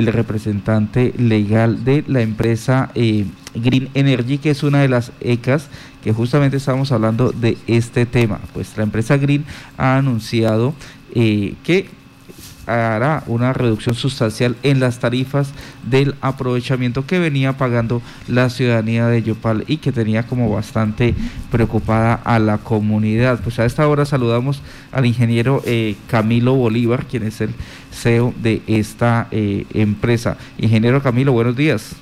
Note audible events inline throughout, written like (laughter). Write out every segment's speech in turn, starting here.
el representante legal de la empresa eh, Green Energy, que es una de las ECAS que justamente estamos hablando de este tema. Pues la empresa Green ha anunciado eh, que hará una reducción sustancial en las tarifas del aprovechamiento que venía pagando la ciudadanía de Yopal y que tenía como bastante preocupada a la comunidad. Pues a esta hora saludamos al ingeniero eh, Camilo Bolívar, quien es el CEO de esta eh, empresa. Ingeniero Camilo, buenos días.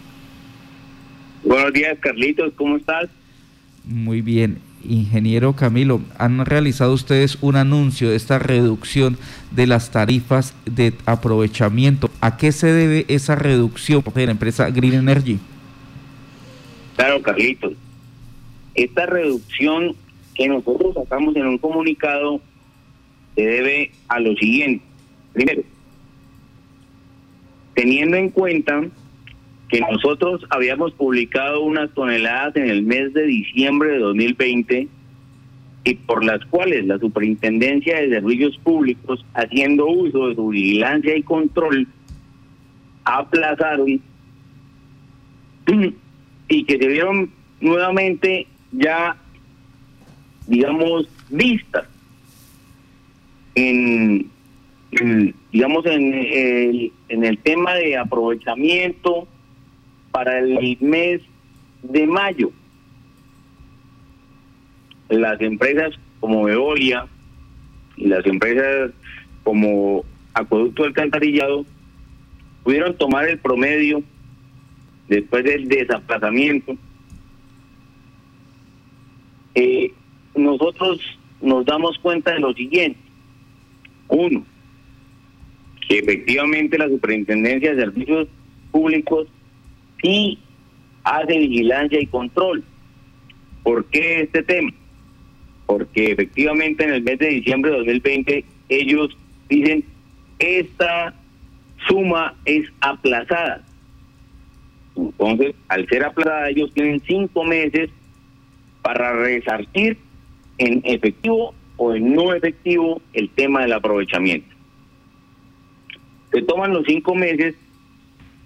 Buenos días, Carlitos, ¿cómo estás? Muy bien. Ingeniero Camilo, han realizado ustedes un anuncio de esta reducción de las tarifas de aprovechamiento. ¿A qué se debe esa reducción de la empresa Green Energy? Claro, Carlitos. Esta reducción que nosotros sacamos en un comunicado se debe a lo siguiente. Primero, teniendo en cuenta que nosotros habíamos publicado unas toneladas en el mes de diciembre de 2020 y por las cuales la Superintendencia de Servicios Públicos, haciendo uso de su vigilancia y control, aplazaron (clears throat) y que se vieron nuevamente ya, digamos, vistas en, digamos, en el, en el tema de aprovechamiento para el mes de mayo. Las empresas como Veolia y las empresas como Acueducto Alcantarillado pudieron tomar el promedio después del desaplazamiento. Eh, nosotros nos damos cuenta de lo siguiente. Uno, que efectivamente la Superintendencia de Servicios Públicos sí hace vigilancia y control. ¿Por qué este tema? Porque efectivamente en el mes de diciembre de 2020 ellos dicen esta suma es aplazada. Entonces, al ser aplazada, ellos tienen cinco meses para resarcir en efectivo o en no efectivo el tema del aprovechamiento. Se toman los cinco meses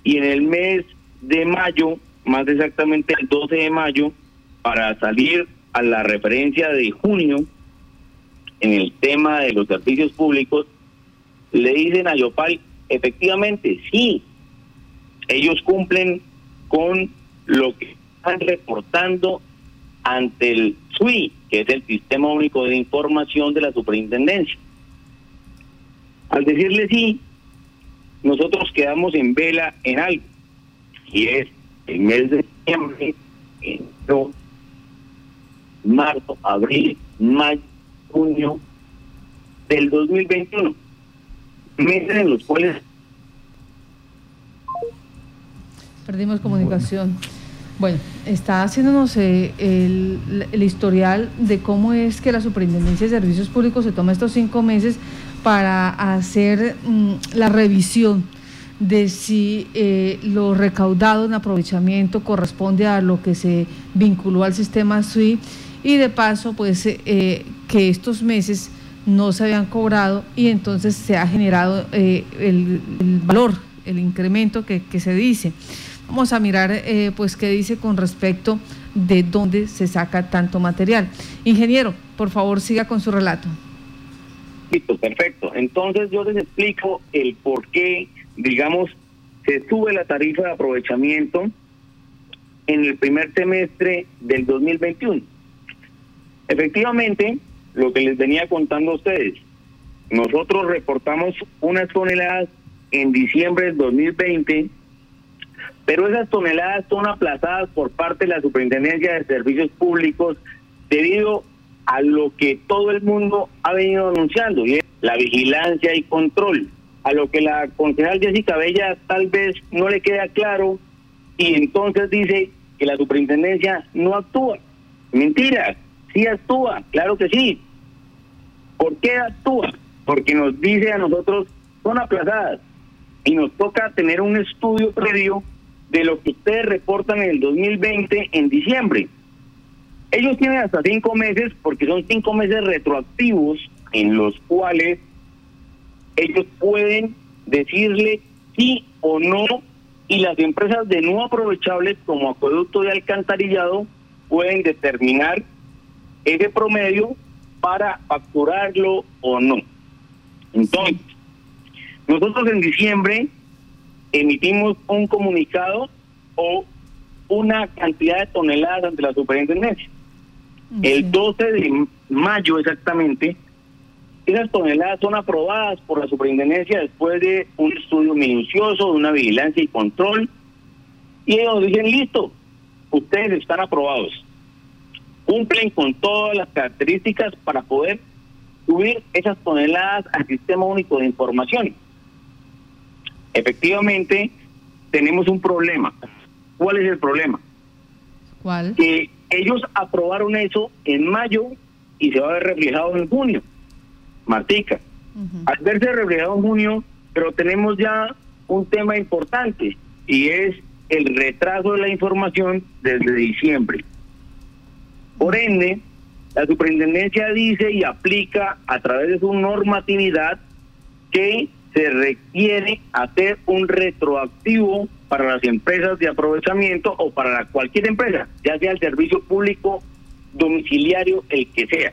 y en el mes de mayo, más exactamente el 12 de mayo, para salir a la referencia de junio en el tema de los servicios públicos, le dicen a Yopal, efectivamente, sí, ellos cumplen con lo que están reportando ante el SUI, que es el Sistema Único de Información de la Superintendencia. Al decirle sí, nosotros quedamos en vela en algo y es el mes de diciembre, enero, marzo, abril, mayo, junio del 2021. Meses en los cuales... Perdimos comunicación. Bueno, está haciéndonos eh, el, el, historial de cómo es que la Superintendencia de Servicios Públicos se toma estos cinco meses para hacer mm, la revisión de si eh, lo recaudado en aprovechamiento corresponde a lo que se vinculó al sistema SUI y de paso pues eh, que estos meses no se habían cobrado y entonces se ha generado eh, el, valor, el incremento que, que, se dice. Vamos a mirar pues qué dice con respecto de dónde se saca tanto material. Ingeniero, por favor siga con su relato. Listo, perfecto. Entonces yo les explico el por qué digamos, se sube la tarifa de aprovechamiento en el primer semestre del 2021. Efectivamente, lo que les venía contando a ustedes, nosotros reportamos unas toneladas en diciembre del 2020, pero esas toneladas son aplazadas por parte de la Superintendencia de Servicios Públicos debido a lo que todo el mundo ha venido anunciando, y es la vigilancia y control a lo que la concejal Jessica Bella tal vez no le queda claro y entonces dice que la superintendencia no actúa. Mentira, sí actúa, claro que sí. ¿Por qué actúa? Porque nos dice a nosotros son aplazadas y nos toca tener un estudio previo de lo que ustedes reportan en el 2020 en diciembre. Ellos tienen hasta cinco meses porque son cinco meses retroactivos en los cuales ellos pueden decirle sí o no, y las empresas de no aprovechables como acueducto de alcantarillado pueden determinar ese promedio para facturarlo o no. Entonces, nosotros en diciembre emitimos un comunicado o una cantidad de toneladas ante la superintendencia. El 12 de mayo exactamente, esas toneladas son aprobadas por la superintendencia después de un estudio minucioso, de una vigilancia y control, y ellos dicen, listo, ustedes están aprobados. Cumplen con todas las características para poder subir esas toneladas al sistema único de información. Efectivamente, tenemos un problema. ¿Cuál es el problema? ¿Cuál? Que ellos aprobaron eso en mayo y se va a ver reflejado en junio. Martica, al verse reflejado en junio, pero tenemos ya un tema importante y es el retraso de la información desde diciembre. Por ende, la superintendencia dice y aplica a través de su normatividad que se requiere hacer un retroactivo para las empresas de aprovechamiento o para cualquier empresa, ya sea el servicio público domiciliario, el que sea,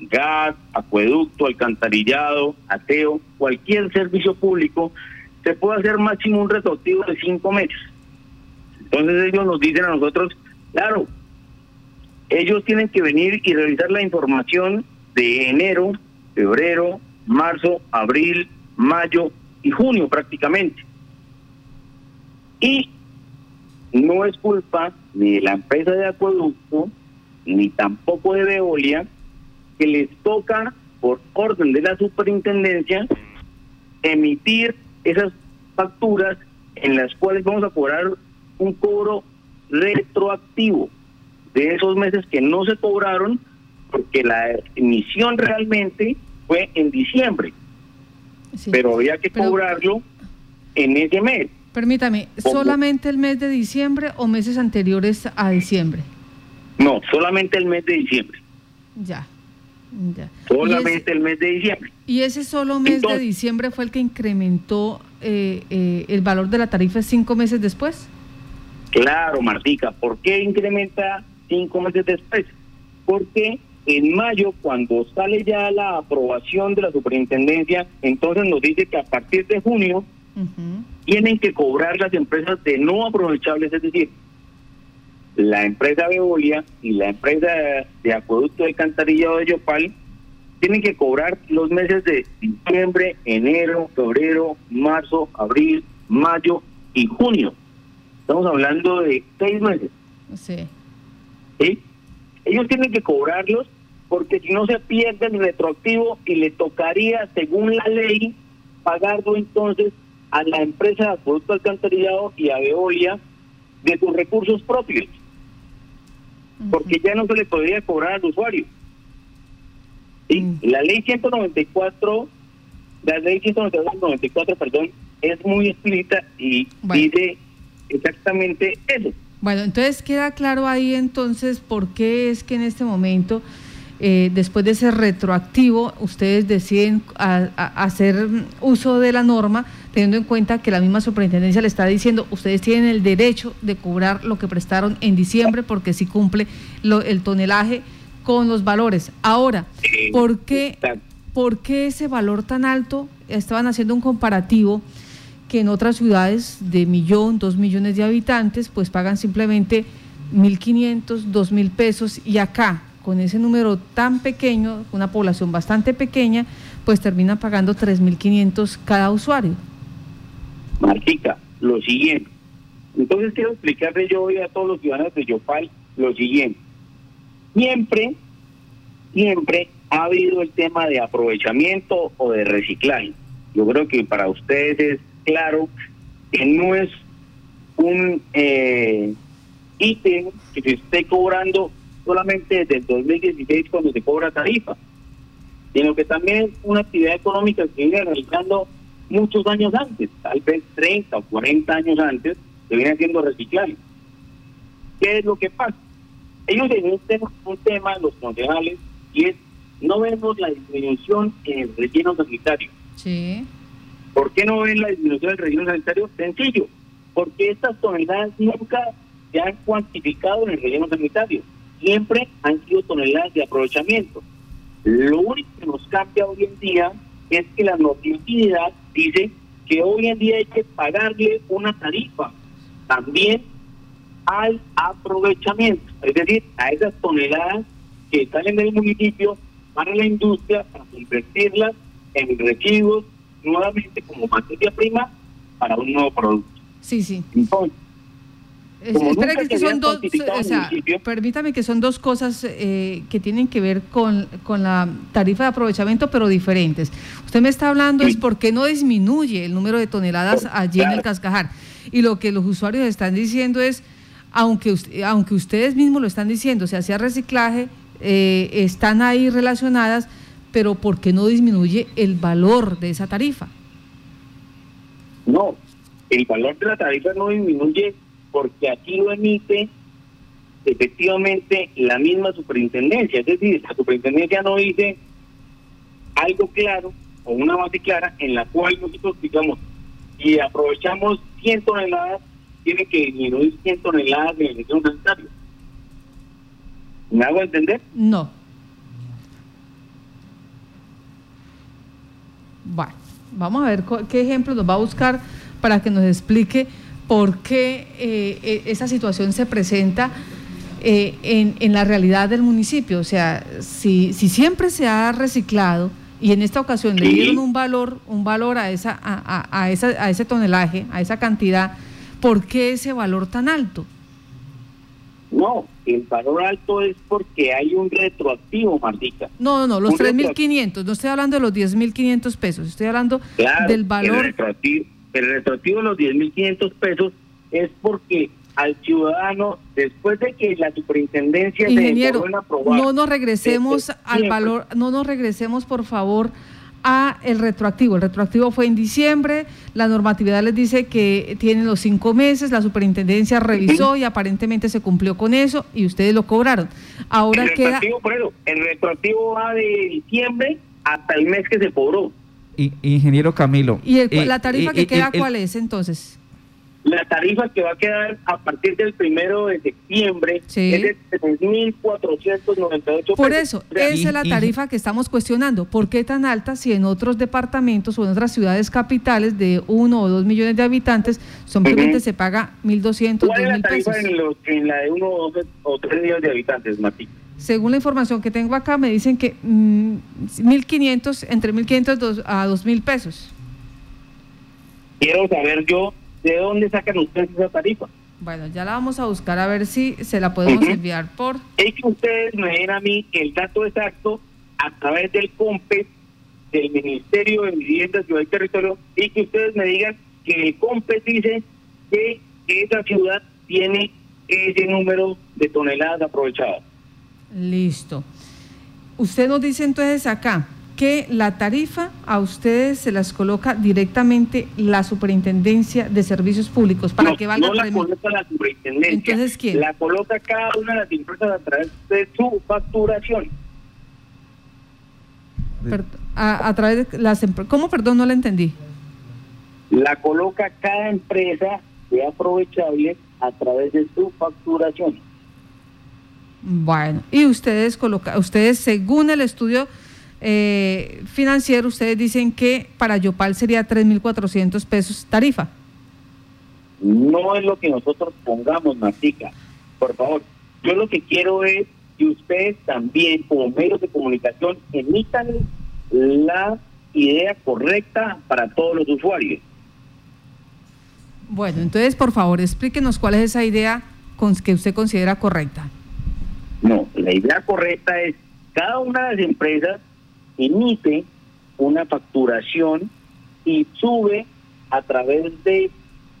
gas, acueducto, alcantarillado, ateo, cualquier servicio público, se puede hacer máximo un retroactivo de cinco meses. Entonces ellos nos dicen a nosotros, claro, ellos tienen que venir y revisar la información de enero, febrero, marzo, abril, mayo y junio prácticamente. Y no es culpa ni de la empresa de acueducto, ni tampoco de Veolia, que les toca, por orden de la superintendencia, emitir esas facturas en las cuales vamos a cobrar un cobro retroactivo de esos meses que no se cobraron porque la emisión realmente fue en diciembre pero había que cobrarlo en ese mes. Permítame, ¿solamente el mes de diciembre o meses anteriores a diciembre? No, solamente el mes de diciembre. Ya. Ya. Solamente el mes de diciembre. ¿Y ese solo mes de diciembre fue el que incrementó eh, eh, el valor de la tarifa cinco meses después? Claro, Martica. ¿Por qué incrementa cinco meses después? Porque en mayo, cuando sale ya la aprobación de la superintendencia, entonces nos dice que a partir de junio tienen que cobrar las empresas de no aprovechables, es decir, la empresa Veolia y la empresa de acueducto de alcantarillado de Yopal tienen que cobrar los meses de diciembre, enero, febrero, marzo, abril, mayo y junio. Estamos hablando de seis meses. Sí. ¿Sí? Ellos tienen que cobrarlos porque si no se pierde el retroactivo y le tocaría, según la ley, pagarlo entonces a la empresa de producto alcantarillado y a Veolia de sus recursos propios, porque ya no se le podría cobrar al usuario. La ley 194, la ley 194, perdón, es muy explícita y dice exactamente eso. Bueno, entonces queda claro ahí entonces por qué es que en este momento eh, después de ese retroactivo, ustedes deciden hacer uso de la norma, teniendo en cuenta que la misma superintendencia le está diciendo, ustedes tienen el derecho de cobrar lo que prestaron en diciembre porque si cumple el tonelaje con los valores. Ahora, ¿por qué, ¿por qué ese valor tan alto? Estaban haciendo un comparativo que en otras ciudades de millón, dos millones de habitantes, pues pagan simplemente 1.500, 2.000 pesos y acá con ese número tan pequeño, una población bastante pequeña, pues termina pagando 3.500 cada usuario. Martica, lo siguiente. Entonces quiero explicarle yo hoy a todos los ciudadanos de Yopal lo siguiente. Siempre, siempre ha habido el tema de aprovechamiento o de reciclaje. Yo creo que para ustedes es claro que no es un eh, ítem que se esté cobrando solamente desde el 2016 cuando se cobra tarifa, sino que también es una actividad económica que viene realizando muchos años antes, tal vez 30 o 40 años antes, se viene haciendo reciclaje. ¿Qué es lo que pasa? Ellos tienen un tema, los concejales, y es no vemos la disminución en el relleno sanitario. Sí. ¿Por qué no ven la disminución del relleno sanitario? Sencillo, porque estas toneladas nunca se han cuantificado en el relleno sanitario. Siempre han sido toneladas de aprovechamiento. Lo único que nos cambia hoy en día es que la normatividad dice que hoy en día hay que pagarle una tarifa también al aprovechamiento, es decir, a esas toneladas que salen del municipio para la industria para invertirlas en residuos nuevamente como materia prima para un nuevo producto. Sí, sí. Entonces, Espera que, son dos, o sea, permítame que son dos cosas eh, que tienen que ver con, con, la tarifa de aprovechamiento, pero diferentes. Usted me está hablando es por qué no disminuye el número de toneladas allí en el cascajar. Y lo que los usuarios están diciendo es, aunque, aunque ustedes mismos lo están diciendo, se hacía reciclaje, eh, están ahí relacionadas, pero ¿por qué no disminuye el valor de esa tarifa? No, el valor de la tarifa no disminuye porque aquí lo emite efectivamente la misma superintendencia. Es decir, la superintendencia no dice algo claro o una base clara en la cual nosotros digamos, si aprovechamos 100 toneladas, tiene que disminuir 100 toneladas de emisión sanitario. ¿Me hago entender? No. Bueno, vamos a ver qué ejemplo nos va a buscar para que nos explique por qué eh, e, esa situación se presenta eh, en, en, la realidad del municipio. O sea, si, si siempre se ha reciclado y en esta ocasión le dieron un valor, un valor a, esa, a, a, esa, a ese tonelaje, a esa cantidad, ¿por qué ese valor tan alto? No, el valor alto es porque hay un retroactivo, Martica. No, no, no, los 3.500, no estoy hablando de los 10.500 pesos, estoy hablando del valor... El retroactivo, el retroactivo de los 10.500 pesos es porque al ciudadano, después de que la superintendencia Ingeniero, no nos regresemos al valor, no nos regresemos por favor a el retroactivo. El retroactivo fue en diciembre, la normatividad les dice que tienen los cinco meses, la superintendencia revisó y aparentemente se cumplió con eso y ustedes lo cobraron. Ahora el queda... el retroactivo va de diciembre hasta el mes que se cobró ingeniero Camilo. ¿Y eh, la tarifa que queda cuál es entonces? La tarifa que va a quedar a partir del primero de septiembre es de 3.498 Por eso, esa es la tarifa que estamos cuestionando. ¿Por qué tan alta si en otros departamentos o en otras ciudades capitales de uno o dos millones de habitantes simplemente se paga 1.200, ¿Cuál es la tarifa en, los, en, la de uno o, dos, o tres millones de habitantes, Mati? Según la información que tengo acá, me dicen que 1.500, mm, entre 1.500 a 2.000 pesos. Quiero saber yo de dónde sacan ustedes esa tarifa. Bueno, ya la vamos a buscar a ver si se la podemos enviar por... Es que ustedes me den a mí el dato exacto a través del COMPES del Ministerio de Vivienda, Ciudad y Territorio y que ustedes me digan que el COMPES dice que esa ciudad tiene ese número de toneladas aprovechadas. Listo. Usted nos dice entonces acá que la tarifa a ustedes se las coloca directamente la Superintendencia de Servicios Públicos para que valga No la coloca la Superintendencia. Entonces, ¿quién? La coloca cada una de las empresas a través de su facturación. a, través de las. ¿Cómo, perdón, no la entendí? La coloca cada empresa de aprovechable a través de su facturación. Bueno, y ustedes coloca, ustedes según el estudio eh, financiero, ustedes dicen que para Yopal sería 3.400 pesos tarifa. No es lo que nosotros pongamos, Matica. Por favor, yo lo que quiero es que ustedes también, como medios de comunicación, emitan la idea correcta para todos los usuarios. Bueno, entonces, por favor, explíquenos cuál es esa idea que usted considera correcta. No, la idea correcta es cada una de las empresas emite una facturación y sube a través de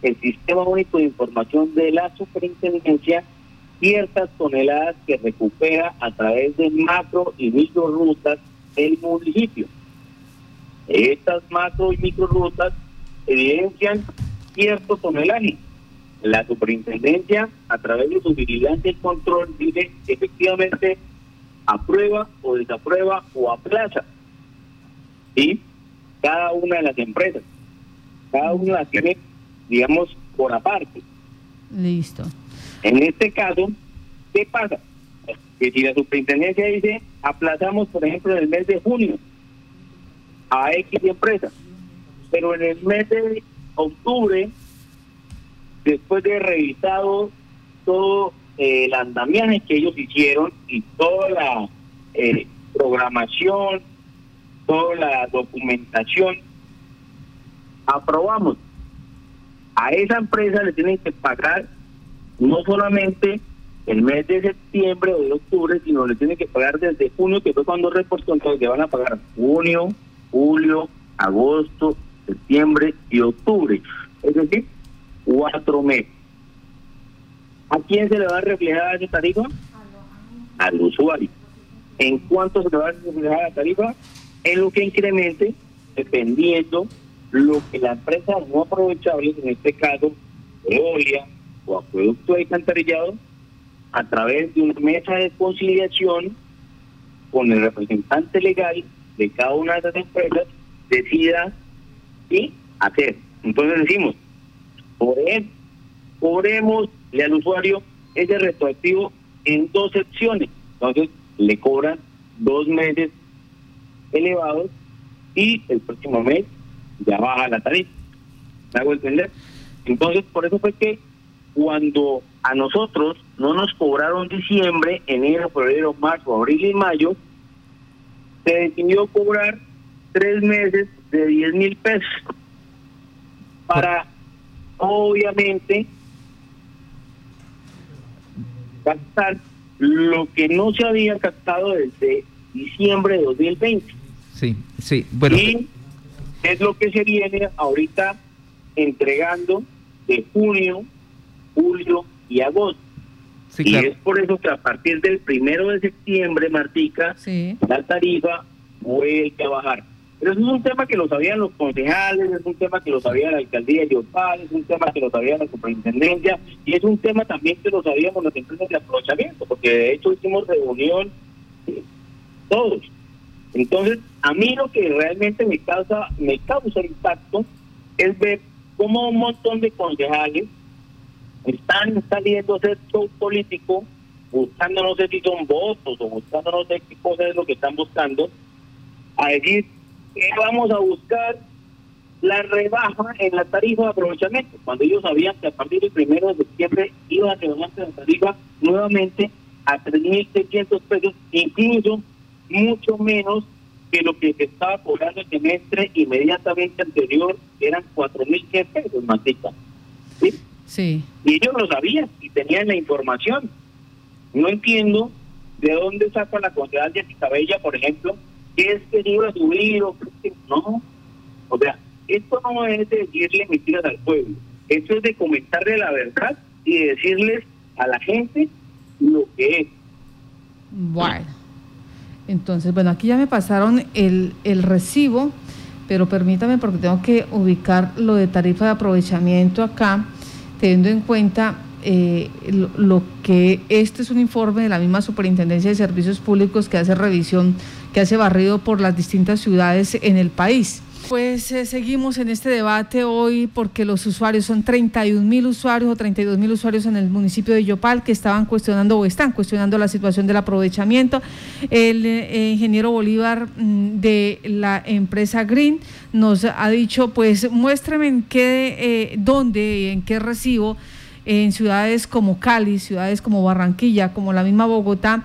el sistema único de información de la superintendencia ciertas toneladas que recupera a través de macro y micro rutas del municipio. Estas macro y micro rutas evidencian cierto tonelaje la superintendencia, a través de su vigilancia y control, dice efectivamente aprueba o desaprueba o aplaza. y Cada una de las empresas. Cada uno las tiene, digamos, por aparte. Listo. En este caso, ¿qué pasa? Que si la superintendencia dice, aplazamos, por ejemplo, en el mes de junio a X empresa, pero en el mes de octubre, después de revisado todo eh, el andamiaje que ellos hicieron y toda la eh, programación, toda la documentación, aprobamos. A esa empresa le tienen que pagar no solamente el mes de septiembre o de octubre, sino le tienen que pagar desde junio, que fue cuando reportó, entonces le van a pagar junio, julio, agosto, septiembre y octubre. Es decir, cuatro meses. ¿A quién se le va a reflejar esa tarifa? Al usuario. ¿En cuánto se le va a reflejar la tarifa? En lo que incremente, dependiendo lo que la empresa no aprovechable, en este caso, Eolia o Acueducto de Alcantarillado, a través de una mesa de conciliación con el representante legal de cada una de esas empresas, decida y hacer. Entonces decimos, por él, cobremosle al usuario ese retroactivo en dos secciones. Entonces le cobran dos meses elevados y el próximo mes ya baja la tarifa. ¿Me hago entender? Entonces, por eso fue que cuando a nosotros no nos cobraron diciembre, enero, febrero, marzo, abril y mayo, se decidió cobrar tres meses de 10 mil pesos para, obviamente, captar lo que no se había captado desde diciembre de 2020. Sí, sí, bueno. Y es lo que se viene ahorita entregando de junio, julio y agosto. y es por eso que a partir del primero de septiembre, Martica, la tarifa vuelve a bajar. Pero eso es un tema que lo sabían los concejales, es un tema que lo sabía la alcaldía de Yopal, es un tema que lo sabía la superintendencia y es un tema también que lo sabíamos las empresas de aprovechamiento, porque de hecho hicimos reunión eh, todos. Entonces, a mí lo que realmente me causa, me causa impacto es ver cómo un montón de concejales están saliendo hacer show político, buscando no sé si son votos o buscando no sé qué cosa es lo que están buscando, a decir que vamos a buscar la rebaja en la tarifa de aprovechamiento, cuando ellos sabían que a partir del primero de septiembre iba a rebajarse la tarifa nuevamente a 3.600 pesos, incluso mucho menos que lo que se estaba cobrando el semestre inmediatamente anterior eran 4.100 pesos, Matita. ¿Sí? Sí. Y ellos lo sabían y tenían la información. No entiendo de dónde saca la concejal de Bella, por ejemplo, que es que iba a subir o que no. O sea, esto no es de decirle mentiras al pueblo. Esto es de comentarle la verdad y decirles a la gente lo que es. Bueno. Entonces, bueno, aquí ya me pasaron el, el recibo, pero permítame porque tengo que ubicar lo de tarifa de aprovechamiento acá, teniendo en cuenta eh, lo, que este es un informe de la misma Superintendencia de Servicios Públicos que hace revisión, que hace barrido por las distintas ciudades en el país. Pues eh, seguimos en este debate hoy porque los usuarios son 31 mil usuarios o 32 mil usuarios en el municipio de Yopal que estaban cuestionando o están cuestionando la situación del aprovechamiento. El eh, ingeniero Bolívar mm, de la empresa Green nos ha dicho, pues muéstrame en qué, eh, dónde, en qué recibo en ciudades como Cali, ciudades como Barranquilla, como la misma Bogotá,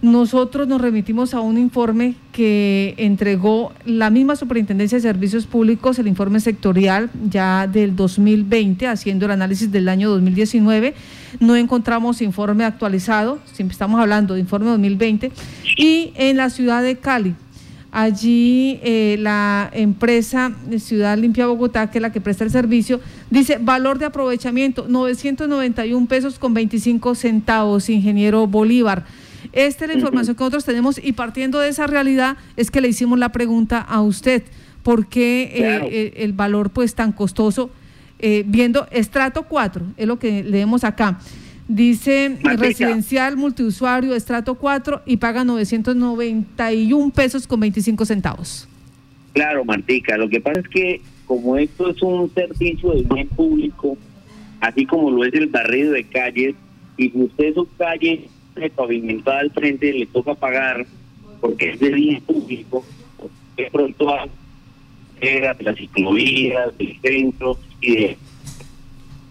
nosotros nos remitimos a un informe que entregó la misma Superintendencia de Servicios Públicos, el informe sectorial ya del 2020, haciendo el análisis del año 2019. No encontramos informe actualizado, siempre estamos hablando de informe 2020. Y en la ciudad de Cali, allí eh, la empresa Ciudad Limpia Bogotá, que es la que presta el servicio, dice valor de aprovechamiento 991 pesos con 25 centavos, ingeniero Bolívar. Esta es la información que nosotros tenemos y partiendo de esa realidad es que le hicimos la pregunta a usted, ¿por qué eh, eh, el valor pues tan costoso? Eh, viendo estrato 4, es lo que leemos acá. Dice residencial multiusuario, estrato 4 y paga 991 pesos con 25 centavos. Claro, Martica, lo que pasa es que como esto es un servicio de bien público, así como lo es el barrido de calles, y si usted su pavimentada al frente le toca pagar porque es de bien público, de pronto de las ciclovías, del centro y de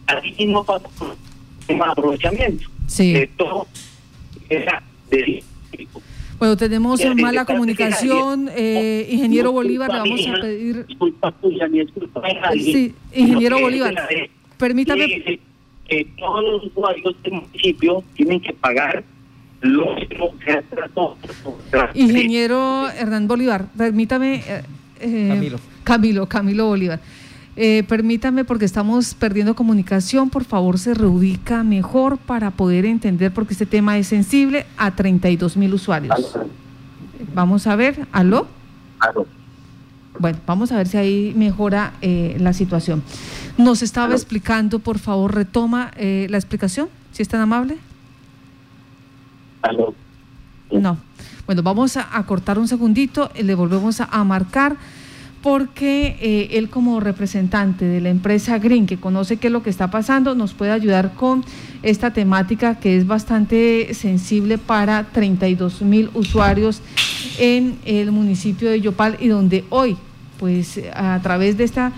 así no pasa un aprovechamiento sí. de todo era de bueno, tenemos mala comunicación. Eh, ingeniero Bolívar, le vamos a pedir. Disculpa tuya, mi disculpa. Sí, ingeniero Bolívar, permítame. Que todos los usuarios del municipio tienen que pagar lo que Ingeniero Hernán Bolívar, permítame. Eh, eh, Camilo. Camilo, Camilo Bolívar. Eh, permítame, porque estamos perdiendo comunicación, por favor se reubica mejor para poder entender, porque este tema es sensible a 32 mil usuarios. Vamos a ver, ¿aló? Aló. Bueno, vamos a ver si ahí mejora eh, la situación. Nos estaba explicando, por favor, retoma eh, la explicación, si es tan amable. No. Bueno, vamos a, cortar un segundito, le volvemos a marcar porque eh, él como representante de la empresa Green, que conoce qué es lo que está pasando, nos puede ayudar con esta temática que es bastante sensible para 32 mil usuarios en el municipio de Yopal y donde hoy, pues a través de esta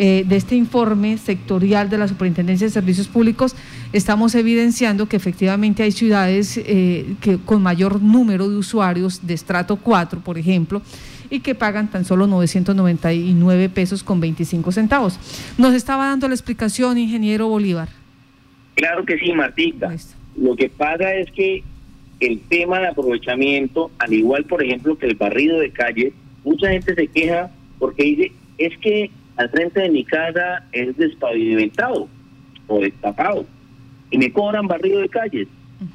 eh, de este informe sectorial de la Superintendencia de Servicios Públicos, estamos evidenciando que efectivamente hay ciudades eh, que, con mayor número de usuarios de estrato 4, por ejemplo, y que pagan tan solo 999 pesos con 25 centavos. Nos estaba dando la explicación, ingeniero Bolívar. Claro que sí, Martita. Lo que pasa es que el tema de aprovechamiento, al igual, por ejemplo, que el barrido de calle, mucha gente se queja porque dice, es que al frente de mi casa es despavimentado o destapado y me cobran barrido de calles.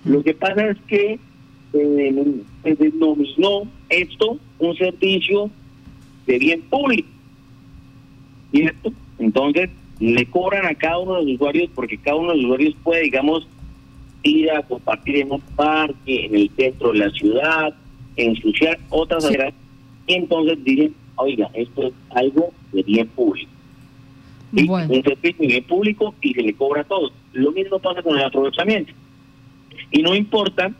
Lo que pasa es que eh, se denominó esto un servicio de bien público. ¿Cierto? Entonces, le cobran a cada uno de los usuarios porque cada uno de los usuarios puede, digamos, ir a compartir en un parque, en el centro de la ciudad, ensuciar otras áreas. Y entonces dicen, oiga, esto es algo de bien público. Un servicio de bien público y se le cobra a todos. Lo mismo pasa con el aprovechamiento. Y no importa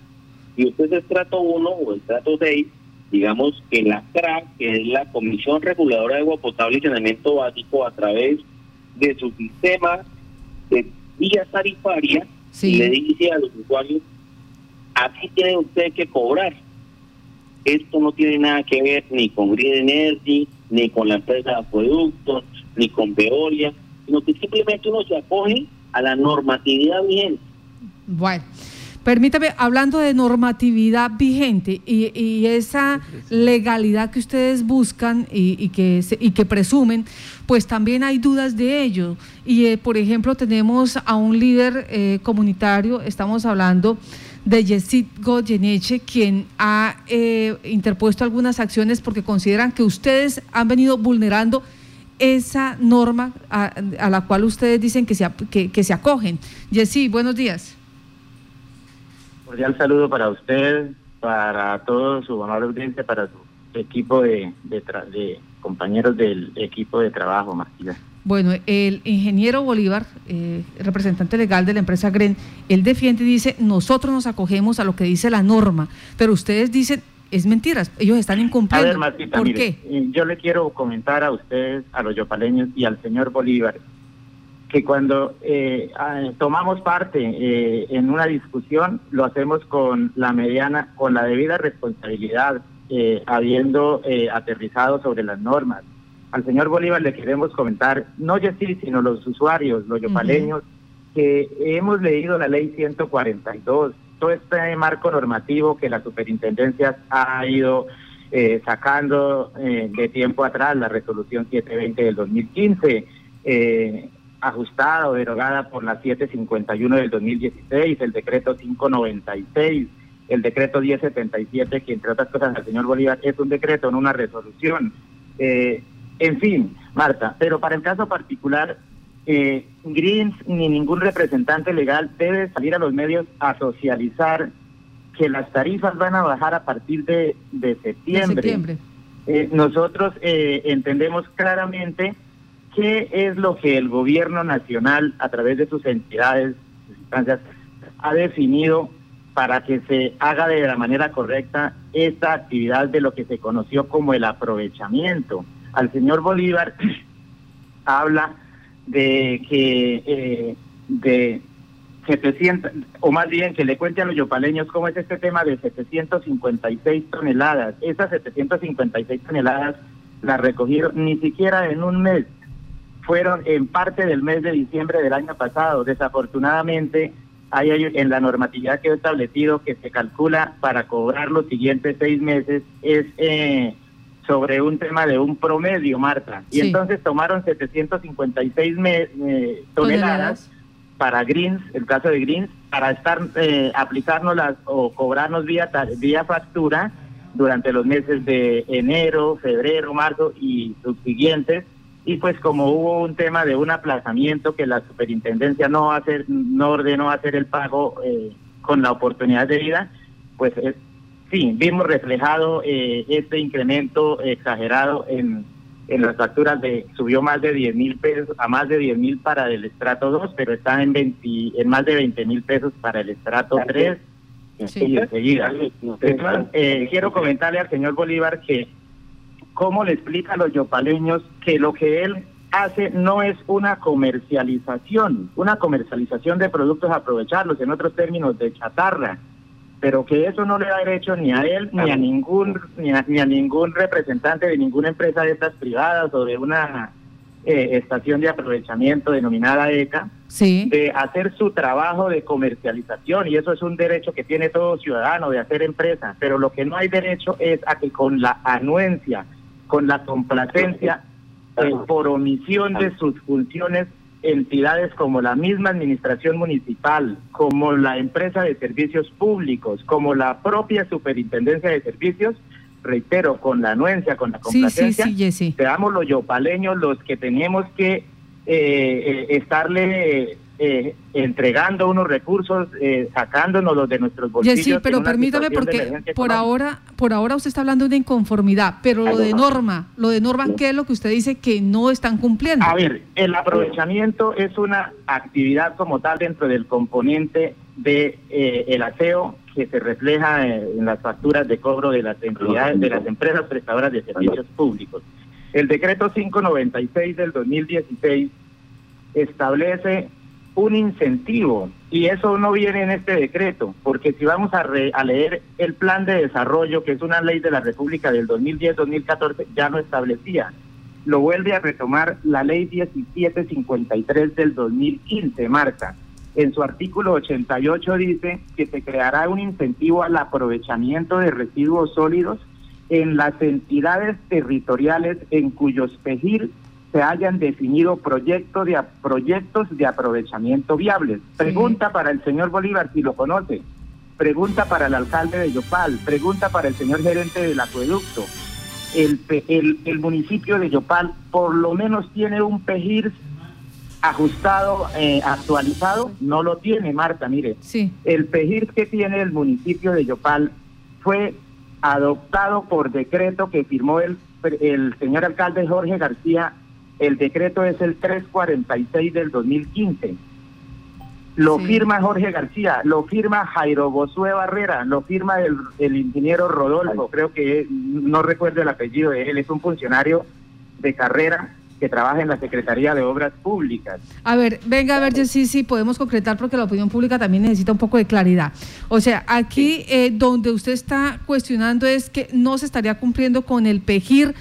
si usted es el trato 1 o el trato 6, digamos que la CRA, que es la Comisión Reguladora de Agua Potable y Saneamiento Básico, a través de su sistema de vía tarifaria, le dice a los usuarios, aquí tiene usted que cobrar. Esto no tiene nada que ver ni con Green Energy, ni con la empresa de acueductos, ni con Veolia, sino que simplemente uno se acoge a la normatividad vigente. Bueno. Permítame, hablando de normatividad vigente y, esa legalidad que ustedes buscan y, que, y que presumen, pues también hay dudas de ello. Y, eh, por ejemplo, tenemos a un líder eh, comunitario, estamos hablando de Yesid Goyeneche, quien ha eh, interpuesto algunas acciones porque consideran que ustedes han venido vulnerando esa norma a, la cual ustedes dicen que se, que, se acogen. Yesid, buenos días cordial saludo para usted, para todo su amable audiencia, para su equipo de, de, compañeros del equipo de trabajo, Martínez. Bueno, el ingeniero Bolívar, eh, representante legal de la empresa GREN, él defiende y dice, nosotros nos acogemos a lo que dice la norma, pero ustedes dicen, es mentiras, ellos están incumpliendo. A ver, Martita, ¿Por qué? Eh, yo le quiero comentar a ustedes, a los yopaleños y al señor Bolívar, que cuando eh, ah, tomamos parte eh, en una discusión lo hacemos con la mediana, con la debida responsabilidad, eh, habiendo aterrizado sobre las normas. Al señor Bolívar le queremos comentar, no sí, sino los usuarios, los yopaleños, que hemos leído la ley 142, todo este marco normativo que la superintendencia ha ido sacando de tiempo atrás, la resolución 720 del 2015. Eh, ajustada o derogada por la 751 del 2016, el decreto 596, el decreto 1077, que entre otras cosas el señor Bolívar es un decreto, no una resolución. Eh, en fin, Marta, pero para el caso particular, eh, Greens ni ningún representante legal debe salir a los medios a socializar que las tarifas van a bajar a partir de, septiembre. septiembre. Eh, nosotros eh, entendemos claramente ¿qué es lo que el gobierno nacional, a través de sus entidades, sus instancias, ha definido para que se haga de la manera correcta esta actividad de lo que se conoció como el aprovechamiento? Al señor Bolívar (clears throat) habla de que eh, de 700, o más bien que le cuente a los yopaleños cómo es este tema de 756 toneladas. Esas 756 toneladas las recogieron ni siquiera en un mes, fueron en parte del mes de diciembre del año pasado. Desafortunadamente, hay en la normatividad que he establecido que se calcula para cobrar los siguientes seis meses es eh, sobre un tema de un promedio, Marta. Y entonces tomaron 756 eh, toneladas para Greens, el caso de Greens, para estar eh, aplicárnoslas o cobrarnos vía, vía factura durante los meses de enero, febrero, marzo y subsiguientes. Y pues como hubo un tema de un aplazamiento que la superintendencia no hacer, no ordenó hacer el pago eh, con la oportunidad de vida, pues es, sí, vimos reflejado eh, este incremento exagerado en, en las facturas de subió más de 10 mil pesos a más de 10 mil para el estrato 2, pero está en, 20, en más de 20 mil pesos para el estrato 3 y enseguida. Eh, quiero comentarle al señor Bolívar que cómo le explica a los yopaleños que lo que él hace no es una comercialización, una comercialización de productos aprovecharlos, en otros términos, de chatarra pero que eso no le da derecho ni a él ni a ningún ni a, ni a ningún representante de ninguna empresa de estas privadas o de una eh, estación de aprovechamiento denominada ECA de hacer su trabajo de comercialización y eso es un derecho que tiene todo ciudadano de hacer empresa, pero lo que no hay derecho es a que con la anuencia, con la complacencia, eh, por omisión de sus funciones entidades como la misma administración municipal, como la empresa de servicios públicos, como la propia superintendencia de servicios, reitero, con la anuencia, con la complacencia, seamos los yopaleños los que tenemos que eh, eh, estarle eh, entregando unos recursos, eh, sacándonos los de nuestros bolsillos. Sí, pero permítame porque por ahora, por ahora usted está hablando de una inconformidad, pero lo de norma, lo de norma, ¿qué es lo que usted dice que no están cumpliendo? A ver, el aprovechamiento es una actividad como tal dentro del componente de eh, el aseo que se refleja en las facturas de cobro de las entidades, de las empresas prestadoras de servicios públicos. El decreto 596 del 2016 establece un incentivo y eso no viene en este decreto, porque si vamos a, leer el plan de desarrollo, que es una ley de la República del 2010-2014, ya lo establecía. Lo vuelve a retomar la ley 1753 del 2015, Marta. En su artículo 88 dice que se creará un incentivo al aprovechamiento de residuos sólidos en las entidades territoriales en cuyos PEGIR se hayan definido proyectos de, proyectos de aprovechamiento viables. Pregunta para el señor Bolívar si lo conoce. Pregunta para el alcalde de Yopal. Pregunta para el señor gerente del acueducto. El, el, el municipio de Yopal por lo menos tiene un PEGIR ajustado, eh, actualizado. No lo tiene, Marta, mire. Sí. El PEGIR que tiene el municipio de Yopal fue adoptado por decreto que firmó el, el señor alcalde Jorge García el decreto es el 346 del 2015. Lo firma Jorge García, lo firma Jairo Bosué Barrera, lo firma el, el ingeniero Rodolfo, creo que no recuerdo el apellido de él, es un funcionario de carrera que trabaja en la Secretaría de Obras Públicas. A ver, venga a ver sí, sí, podemos concretar porque la opinión pública también necesita un poco de claridad. O sea, aquí eh, donde usted está cuestionando es que no se estaría cumpliendo con el PEGIR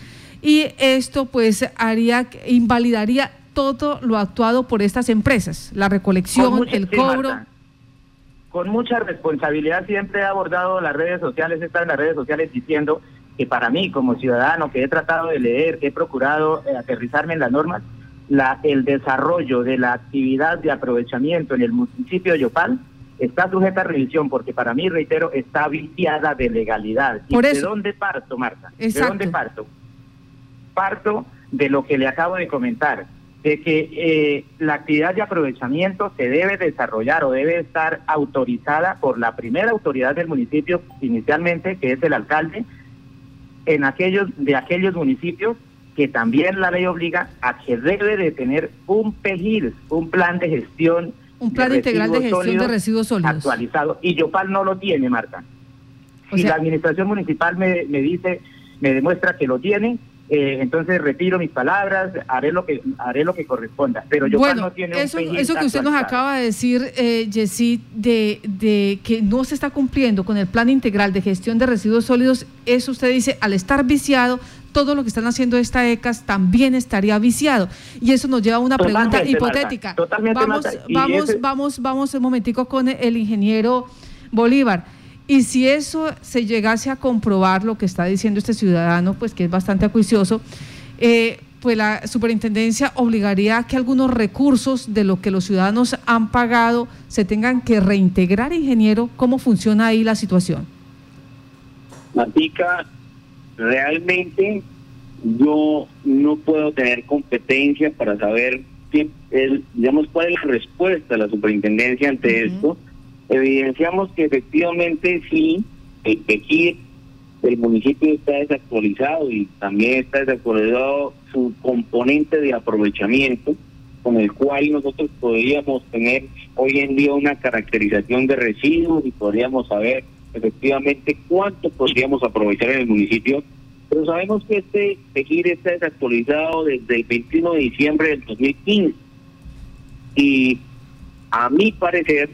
y esto pues haría, invalidaría todo lo actuado por estas empresas, la recolección, el cobro. con mucha responsabilidad siempre he abordado las redes sociales, está en las redes sociales diciendo que para mí como ciudadano que he tratado de leer, que he procurado eh, aterrizarme en las normas, la, el desarrollo de la actividad de aprovechamiento en el municipio de Yopal está sujeta a revisión porque para mí, reitero, está viciada de legalidad. ¿De dónde parto, Marta? ¿De dónde parto? Parto de lo que le acabo de comentar, de que eh, la actividad de aprovechamiento se debe desarrollar o debe estar autorizada por la primera autoridad del municipio inicialmente, que es el alcalde, en aquellos de aquellos municipios que también la ley obliga a que debe de tener un PEGIR, un plan de gestión. Un plan integral de gestión de residuos sólidos. Actualizado. Y Yopal no lo tiene, Marta. si la administración municipal me, me dice, me demuestra que lo tiene, eh, entonces retiro mis palabras, haré lo que haré lo que corresponda. Pero yo bueno, no tiene eso, eso que usted nos acaba de decir, eh, de, de que no se está cumpliendo con el plan integral de gestión de residuos sólidos, eso usted dice, al estar viciado, todo lo que están haciendo esta ECAS también estaría viciado. Y eso nos lleva a una pregunta hipotética. vamos, vamos, vamos, vamos un momentico con el ingeniero Bolívar. Y si eso se llegase a comprobar lo que está diciendo este ciudadano, pues que es bastante acuicioso, eh, pues la superintendencia obligaría a que algunos recursos de lo que los ciudadanos han pagado se tengan que reintegrar, ingeniero. ¿Cómo funciona ahí la situación? Matica, realmente yo no puedo tener competencia para saber qué digamos, cuál es la respuesta de la superintendencia ante esto evidenciamos que efectivamente sí, el PEGIR del municipio está desactualizado y también está desactualizado su componente de aprovechamiento con el cual nosotros podríamos tener hoy en día una caracterización de residuos y podríamos saber efectivamente cuánto podríamos aprovechar en el municipio. Pero sabemos que este PEGIR está desactualizado desde el 21 de diciembre del 2015 y a mi parecer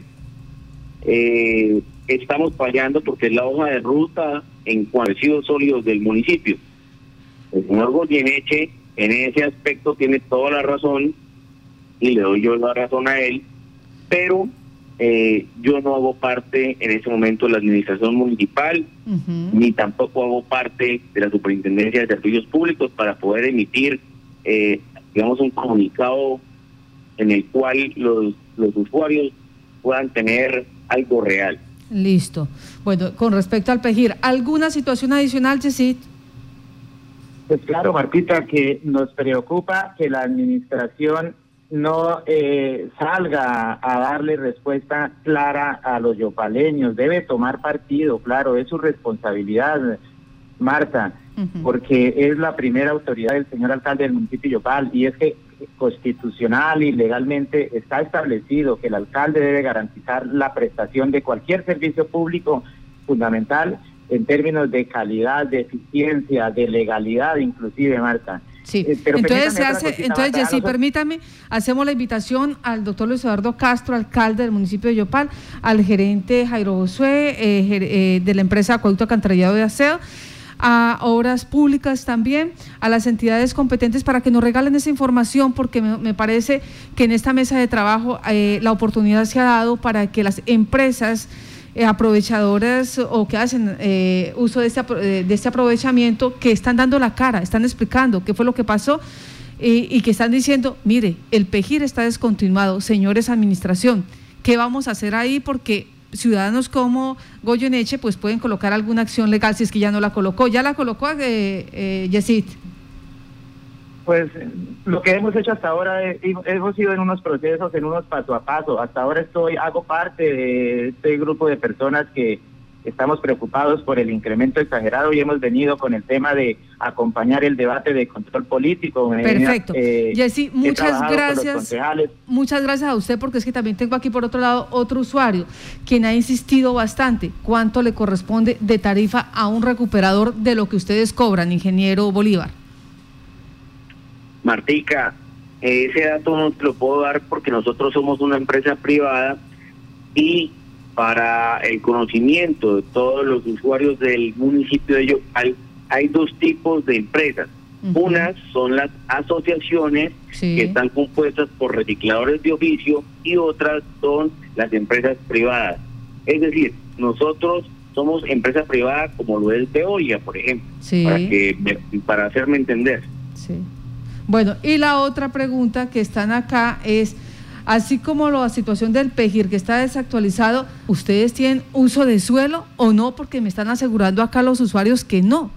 eh, estamos fallando porque es la hoja de ruta en cuanto sólidos del municipio. El señor Goyeneche en ese aspecto tiene toda la razón y le doy yo la razón a él, pero eh, yo no hago parte en ese momento de la administración municipal, ni tampoco hago parte de la superintendencia de servicios públicos para poder emitir, eh, digamos, un comunicado en el cual los, los usuarios puedan tener algo real. Listo. Bueno, con respecto al PEGIR, ¿alguna situación adicional, Jessit? Pues claro, Martita, que nos preocupa que la administración no eh, salga a darle respuesta clara a los yopaleños. Debe tomar partido, claro, es su responsabilidad, Marta, porque es la primera autoridad del señor alcalde del municipio de Yopal y es que constitucional y legalmente está establecido que el alcalde debe garantizar la prestación de cualquier servicio público fundamental en términos de calidad, de eficiencia, de legalidad, inclusive, Marta. Sí, eh, entonces, se hace, entonces Jessy, permítame, hacemos la invitación al doctor Luis Eduardo Castro, alcalde del municipio de Yopal, al gerente Jairo Josué, eh, eh, de la empresa Acueducto Cantarillado de Aseo, a obras públicas también, a las entidades competentes para que nos regalen esa información, porque me, parece que en esta mesa de trabajo eh, la oportunidad se ha dado para que las empresas eh, aprovechadoras o que hacen eh, uso de este, de este aprovechamiento, que están dando la cara, están explicando qué fue lo que pasó. y que están diciendo, mire, el PEGIR está descontinuado, señores administración, ¿qué vamos a hacer ahí? Porque ciudadanos como Goyeneche pues pueden colocar alguna acción legal si es que ya no la colocó. ¿Ya la colocó eh, eh Yesid? Pues lo que hemos hecho hasta ahora hemos ido en unos procesos, en unos paso a paso. Hasta ahora estoy, hago parte de este grupo de personas que estamos preocupados por el incremento exagerado y hemos venido con el tema de acompañar el debate de control político. Perfecto. Eh, Jessy, muchas gracias. Muchas gracias a usted porque es que también tengo aquí por otro lado otro usuario quien ha insistido bastante cuánto le corresponde de tarifa a un recuperador de lo que ustedes cobran, ingeniero Bolívar. Martica, ese dato no te lo puedo dar porque nosotros somos una empresa privada y para el conocimiento de todos los usuarios del municipio de Yopal, hay dos tipos de empresas. Unas son las asociaciones que están compuestas por recicladores de oficio y otras son las empresas privadas. Es decir, nosotros somos empresa privada como lo es Veolia, por ejemplo, para, que, para hacerme entender. Sí. Bueno, y la otra pregunta que están acá es así como la situación del PEGIR que está desactualizado, ¿ustedes tienen uso de suelo o no? Porque me están asegurando acá los usuarios que no.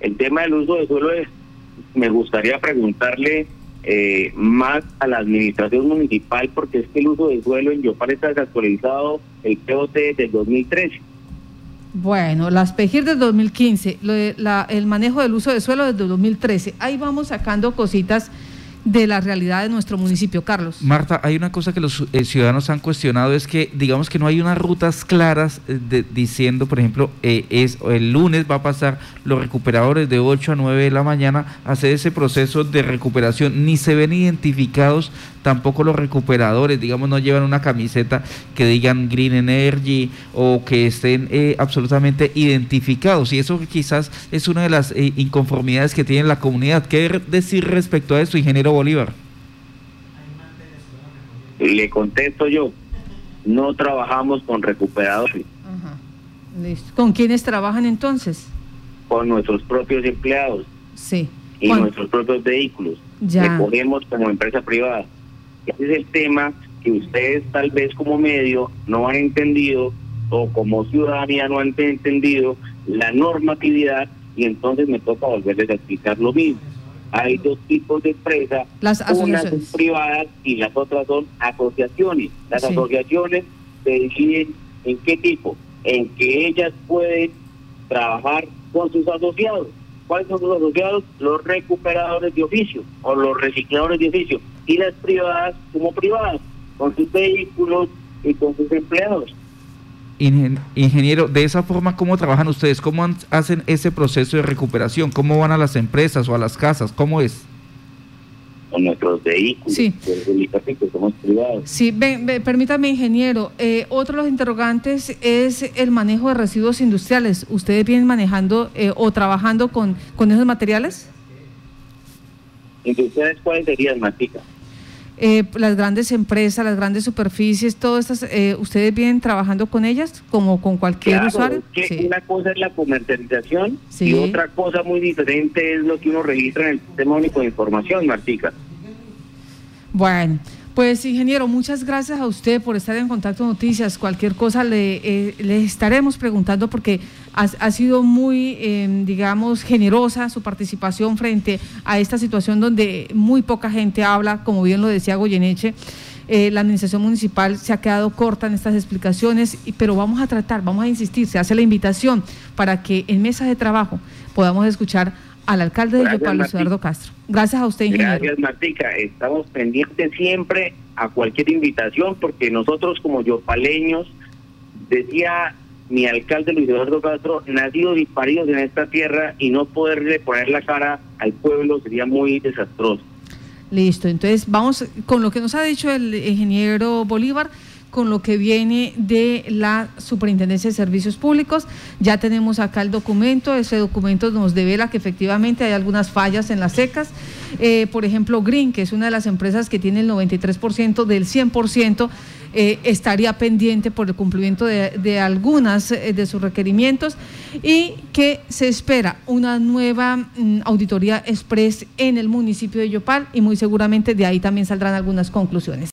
El tema del uso de suelo es, me gustaría preguntarle eh, más a la administración municipal porque es que el uso de suelo en Yopal está desactualizado el POT del 2013. Bueno, las PEGIR del 2015, el manejo del uso de suelo desde 2013. Ahí vamos sacando cositas de la realidad de nuestro municipio, Carlos. Marta, hay una cosa que los eh, ciudadanos han cuestionado, es que digamos que no hay unas rutas claras eh, diciendo, por ejemplo, eh, es el lunes va a pasar los recuperadores de 8 a 9 de la mañana a hacer ese proceso de recuperación, ni se ven identificados tampoco los recuperadores, digamos, no llevan una camiseta que digan Green Energy o que estén absolutamente identificados. Y eso quizás es una de las inconformidades que tiene la comunidad. ¿Qué decir respecto a eso, ingeniero Bolívar? Le contesto yo, no trabajamos con recuperadores. ¿Con quiénes trabajan entonces? Con nuestros propios empleados. Sí. Y nuestros propios vehículos. Ya. Recogemos como empresa privada. Ese es el tema que ustedes tal vez como medio no han entendido o como ciudadanía no han entendido la normatividad y entonces me toca volverles a explicar lo mismo hay dos tipos de empresas, las unas son privadas y las otras son asociaciones. Las asociaciones se deciden en qué tipo, en que ellas pueden trabajar con sus asociados. ¿Cuáles son sus asociados? Los recuperadores de oficio o los recicladores de oficio. Y las privadas como privadas, con sus vehículos y con sus empleados. Ingeniero, de esa forma, ¿cómo trabajan ustedes? ¿Cómo hacen ese proceso de recuperación? ¿Cómo van a las empresas o a las casas? ¿Cómo es? Con nuestros vehículos, sí. somos privados. Sí, permítame, ingeniero. Eh, otro de los interrogantes es el manejo de residuos industriales. ¿Ustedes vienen manejando eh, o trabajando con, con esos materiales? ¿Industriales cuáles serían, Matica? Eh, las grandes empresas, las grandes superficies, todas estas, eh, ¿ustedes vienen trabajando con ellas como con cualquier usuario? Una cosa es la comercialización y otra cosa muy diferente es lo que uno registra en el Sistema Único de Información, Martica. Bueno, pues ingeniero, muchas gracias a usted por estar en Contacto Noticias. Cualquier cosa le, eh, le estaremos preguntando porque ha, sido muy, em, digamos, generosa su participación frente a esta situación donde muy poca gente habla, como bien lo decía Goyeneche. Eh, la administración municipal se ha quedado corta en estas explicaciones, pero vamos a tratar, vamos a insistir, se hace la invitación para que en mesa de trabajo podamos escuchar al alcalde de Yopal, Eduardo Castro. Gracias a usted, ingeniero. Gracias, Martica. Estamos pendientes siempre a cualquier invitación porque nosotros como yopaleños, decía mi alcalde Luis Eduardo Castro, nacidos y paridos en esta tierra y no poderle poner la cara al pueblo sería muy desastroso. Listo, entonces vamos con lo que nos ha dicho el ingeniero Bolívar con lo que viene de la Superintendencia de Servicios Públicos. Ya tenemos acá el documento, ese documento nos devela que efectivamente hay algunas fallas en las secas. Eh, por ejemplo, Green, que es una de las empresas que tiene el 93% del 100%, eh, estaría pendiente por el cumplimiento de, de algunas eh, de sus requerimientos y que se espera una nueva mm, auditoría express en el municipio de Yopal y muy seguramente de ahí también saldrán algunas conclusiones.